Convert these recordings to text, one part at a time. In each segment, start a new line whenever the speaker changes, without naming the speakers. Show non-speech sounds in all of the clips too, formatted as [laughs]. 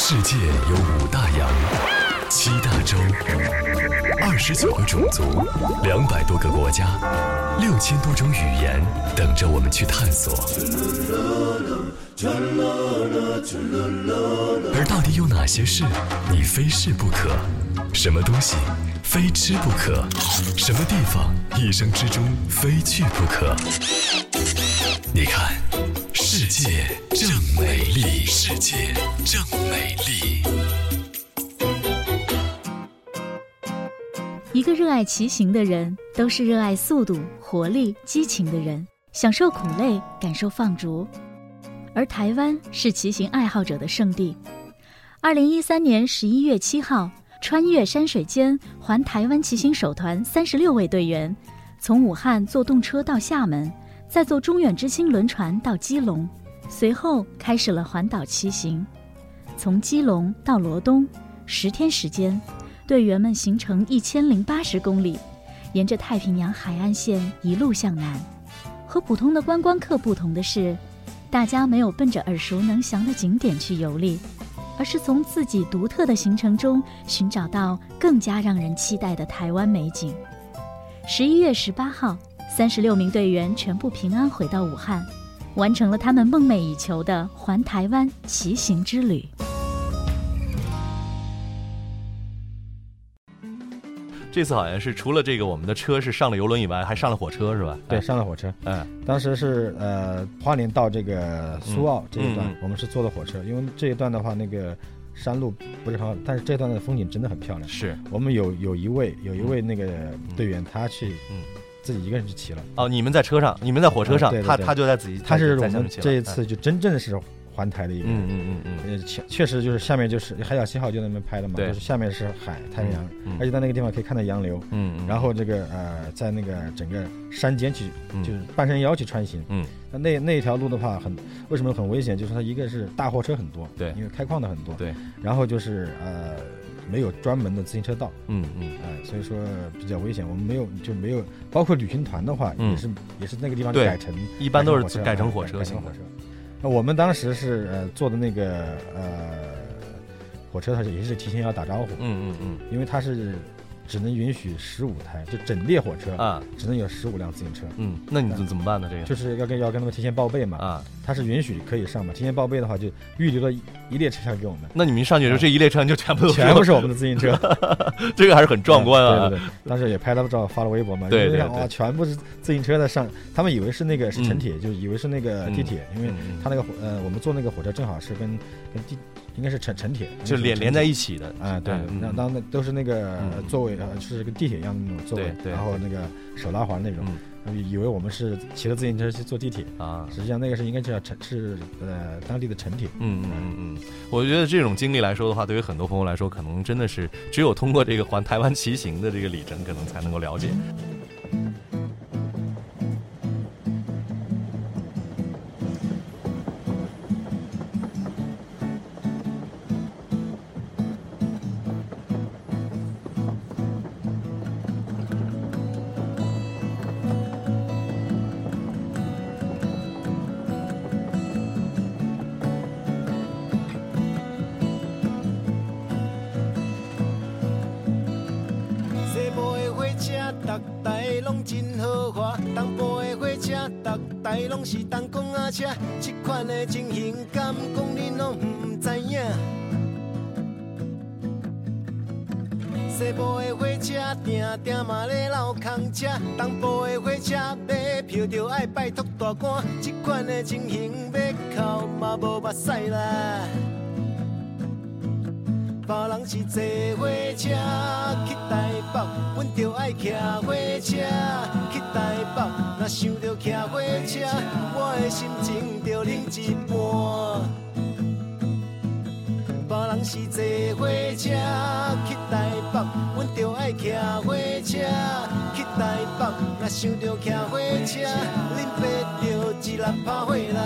世界有五大洋，七大洲，二十九个种族，两百多个国家，六千多种语言，等着我们去探索。而到底有哪些事你非试不可？什么东西非吃不可？什么地方一生之中非去不可？你看，世界正美丽，世界正美丽。
一个热爱骑行的人，都是热爱速度、活力、激情的人，享受苦累，感受放逐。而台湾是骑行爱好者的圣地。二零一三年十一月七号，穿越山水间环台湾骑行首团三十六位队员，从武汉坐动车到厦门。再坐中远之星轮船到基隆，随后开始了环岛骑行，从基隆到罗东，十天时间，队员们行程一千零八十公里，沿着太平洋海岸线一路向南。和普通的观光客不同的是，大家没有奔着耳熟能详的景点去游历，而是从自己独特的行程中寻找到更加让人期待的台湾美景。十一月十八号。三十六名队员全部平安回到武汉，完成了他们梦寐以求的环台湾骑行之旅。
这次好像是除了这个我们的车是上了游轮以外，还上了火车是吧？
对，上了火车。嗯，当时是呃花莲到这个苏澳这一段，我们是坐的火车，因为这一段的话那个山路不是很好，但是这段的风景真的很漂亮。
是
我们有有一位有一位那个队员，他去嗯。自己一个人去骑了。哦，
你们在车上，你们在火车上，他他就在自己，
他是我们这一次就真正是环台的一个，
嗯嗯嗯
嗯，确确实就是下面就是海角七号就那边拍的嘛，就是下面是海太平洋，而且在那个地方可以看到洋流，嗯，然后这个呃在那个整个山间去就是半山腰去穿行，嗯，那那那条路的话很为什么很危险？就是它一个是大货车很多，
对，
因为开矿的很多，
对，
然后就是呃。没有专门的自行车道，嗯嗯，哎，所以说比较危险。我们没有就没有，包括旅行团的话，也是也是那个地方改成，
一般都是改成火
车，改成火车。那我们当时是呃坐的那个呃火车，它是也是提前要打招呼，嗯嗯嗯，因为它是。只能允许十五台，就整列火车啊，只能有十五辆自行车。
嗯，那你怎怎么办呢？这个
就是要跟要跟他们提前报备嘛。啊，他是允许可以上嘛？提前报备的话，就预留了一列车厢给我们。
那你们上去的时候，这一列车厢就全部
全部是我们的自行车，[laughs]
这个还是很壮观
啊。[laughs] 对对对，当时也拍了照发了微博嘛。
对对
对，哇，全部是自行车在上，他们以为是那个是城铁，就以为是那个地铁，因为他那个呃，我们坐那个火车正好是跟跟地。应该是城城铁，
就连连在一起的
啊，对，那当那都是那个座位啊，就是跟地铁一样的那种座位，然后那个手拉环那种，以为我们是骑着自行车去坐地铁啊，实际上那个是应该叫城是呃当地的城铁。
嗯嗯嗯嗯，我觉得这种经历来说的话，对于很多朋友来说，可能真的是只有通过这个环台湾骑行的这个里程，可能才能够了解。
是东公仔车，这款的情形，敢讲恁拢毋知影？西部的火车，定定嘛咧闹空车；东部的火车，买票就爱拜托大官。这款的情形，要哭嘛无目屎啦。别人是坐火车去台北，阮就爱骑火车去台北。若想着骑火车，我的心情就冷一半。别人是坐火车去台北，阮就爱骑火车去台北。若想着骑火车，恁爸就一人拍火啦。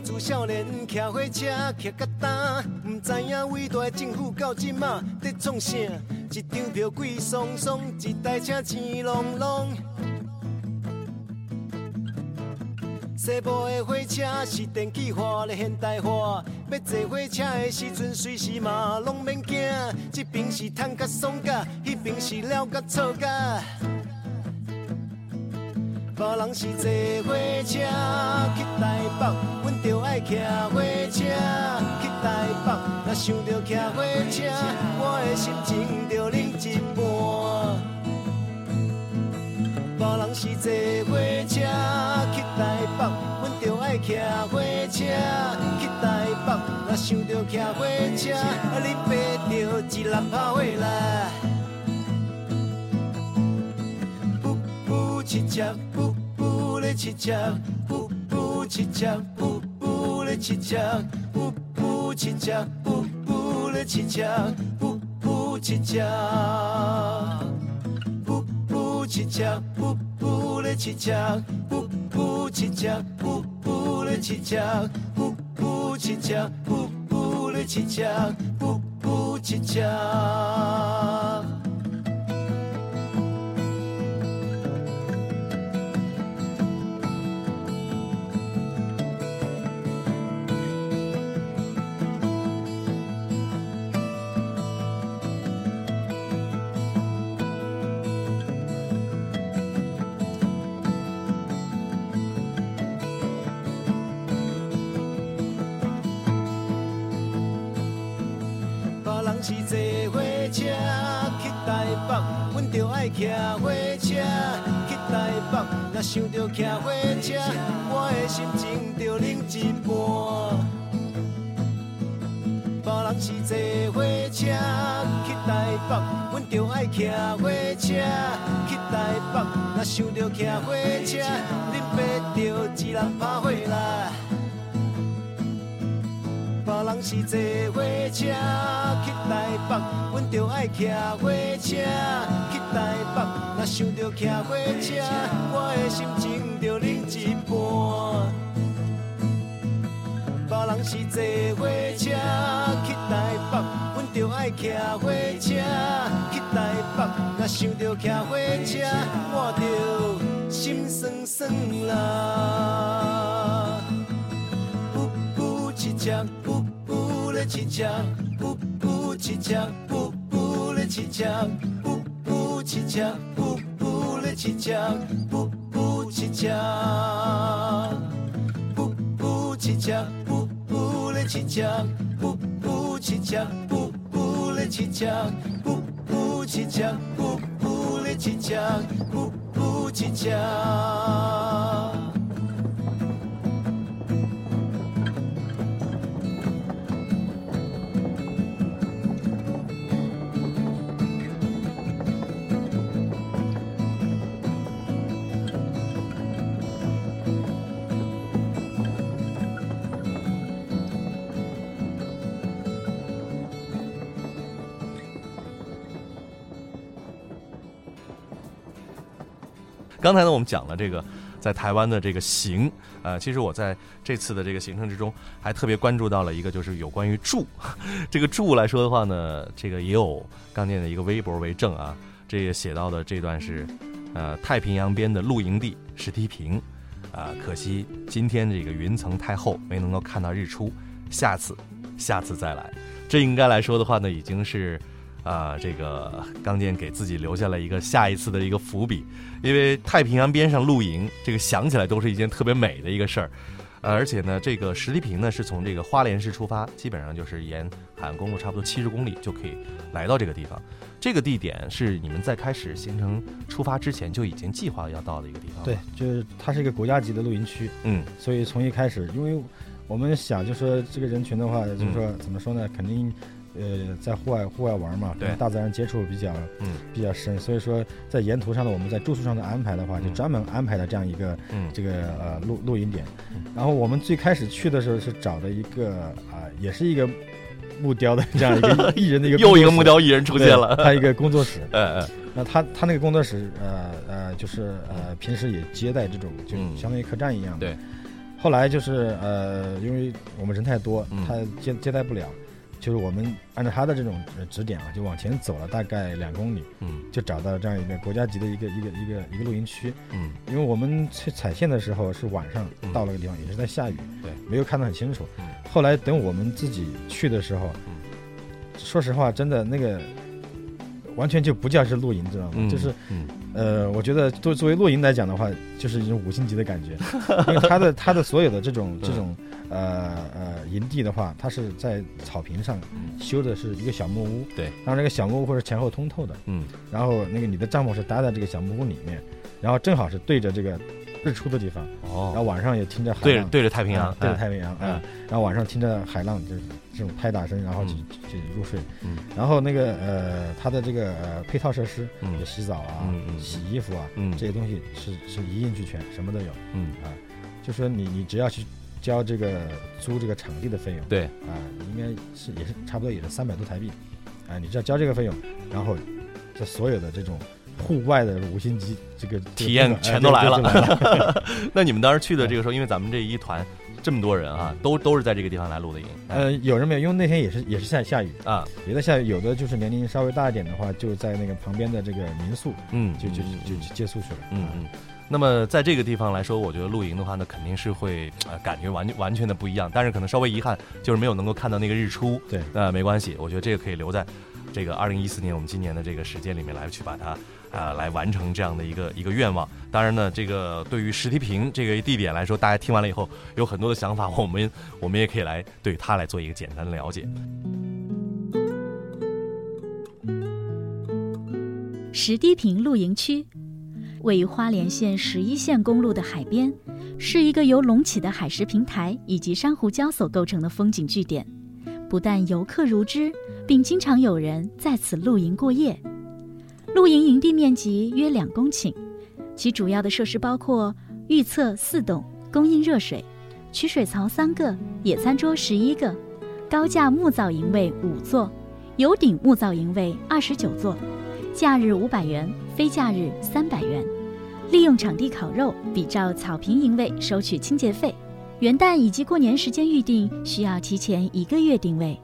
自少年骑火车骑甲担，毋知影伟大的政府到即马在创啥？一张票贵松松，一台车钱隆隆。西部的火车是电气化的现代化，要坐火车的时阵，随时嘛拢免惊。这边是坦甲爽甲，迄边是了甲错甲。别人是坐火车去台北，阮就爱骑火车去台北。若想着骑火车，我的心情就冷一半。别人是坐火车去台北，阮就爱骑火车去台北。若想着骑火车，你爬着一篮炮火来。七只布布的七只布布七只布布的七只布布七只布布的七只布布七只布布七只布布的七只布布七只布布的七只布布七只布布的七只布布七只。骑火车去台北。若想着骑火车，我的心情就冷一半。别人是坐火车去台北，阮就爱骑火车去台北。若想着骑火车，恁爸着一人拍火啦。别人是坐火车去台北，阮就爱骑火车去台北。若想着骑火车，我的心情就冷一半。别人是坐火车去台北，阮就爱骑火车去台北。若想着骑火车，我就心酸酸啦。不不七只。七只，噗噗七只，噗噗的七只，噗噗七只，噗噗的七只，噗噗七只，噗噗七只，噗噗的七只，噗噗七只，噗噗的七只，噗噗七只，噗噗的七只，噗噗七只。
刚才呢，我们讲了这个在台湾的这个行，呃，其实我在这次的这个行程之中，还特别关注到了一个，就是有关于住。[laughs] 这个住来说的话呢，这个也有刚念的一个微博为证啊。这也写到的这段是，呃，太平洋边的露营地石梯坪，啊，可惜今天这个云层太厚，没能够看到日出。下次，下次再来。这应该来说的话呢，已经是。啊，这个 [laughs] 刚健给自己留下了一个下一次的一个伏笔，因为太平洋边上露营，这个想起来都是一件特别美的一个事儿，呃，而且呢，这个石梯坪呢是从这个花莲市出发，基本上就是沿海岸公路差不多七十公里就可以来到这个地方。这个地点是你们在开始行程出发之前就已经计划要到的一个地方。
对，就是它是一个国家级的露营区，嗯，所以从一开始，因为我们想就说这个人群的话，就是说怎么说呢，肯定。呃，在户外户外玩嘛，跟大自然接触比较嗯比较深，所以说在沿途上的，我们在住宿上的安排的话，就专门安排了这样一个这个呃露露营点。然后我们最开始去的时候是找的一个啊，也是一个木雕的这样一个 [laughs] 艺人的一个
又一个木雕艺人出现了，
他一个工作室。[laughs] 嗯嗯，那他他那个工作室呃呃就是呃平时也接待这种就相当于客栈一样的。
对。
后来就是呃，因为我们人太多，他接接待不了。就是我们按照他的这种指点啊，就往前走了大概两公里，嗯，就找到这样一个国家级的一个一个一个一个露营区，嗯，因为我们去踩线的时候是晚上到了个地方，也是在下雨，
对，
没有看得很清楚。后来等我们自己去的时候，说实话，真的那个完全就不叫是露营，知道吗？就是，呃，我觉得作作为露营来讲的话，就是一种五星级的感觉，[laughs] 因为它的它的所有的这种这种。呃呃，营地的话，它是在草坪上修的是一个小木屋。
对，
然后这个小木屋或者前后通透的。嗯。然后那个你的帐篷是搭在这个小木屋里面，然后正好是对着这个日出的地方。哦。然后晚上也听着海
浪。对对着太平洋，
对着太平洋啊。然后晚上听着海浪，就是这种拍打声，然后就就入睡。嗯。然后那个呃，它的这个呃配套设施，嗯，洗澡啊，嗯洗衣服啊，嗯，这些东西是是一应俱全，什么都有。嗯。啊，就说你你只要去。交这个租这个场地的费用，
对
啊，应该是也是差不多也是三百多台币，啊，你只要交这个费用，然后这所有的这种户外的五星级这个
体验全都来了。那你们当时去的这个时候，因为咱们这一团这么多人啊，都都是在这个地方来露的营。
呃，有人没有？因为那天也是也是下下雨啊，也在下雨。有的就是年龄稍微大一点的话，就在那个旁边的这个民宿，嗯，就就就就借宿去了，嗯嗯。
那么在这个地方来说，我觉得露营的话呢，肯定是会呃感觉完完全的不一样。但是可能稍微遗憾就是没有能够看到那个日出。
对，
呃，没关系，我觉得这个可以留在这个二零一四年我们今年的这个时间里面来去把它啊来完成这样的一个一个愿望。当然呢，这个对于石梯坪这个地点来说，大家听完了以后有很多的想法，我们我们也可以来对它来做一个简单的了解。
石梯坪露营区。位于花莲县十一线公路的海边，是一个由隆起的海蚀平台以及珊瑚礁所构成的风景据点。不但游客如织，并经常有人在此露营过夜。露营营地面积约两公顷，其主要的设施包括预测四栋，供应热水；取水槽三个，野餐桌十一个；高架木造营位五座，有顶木造营位二十九座。假日五百元，非假日三百元。利用场地烤肉，比照草坪营位收取清洁费。元旦以及过年时间预定需要提前一个月定位。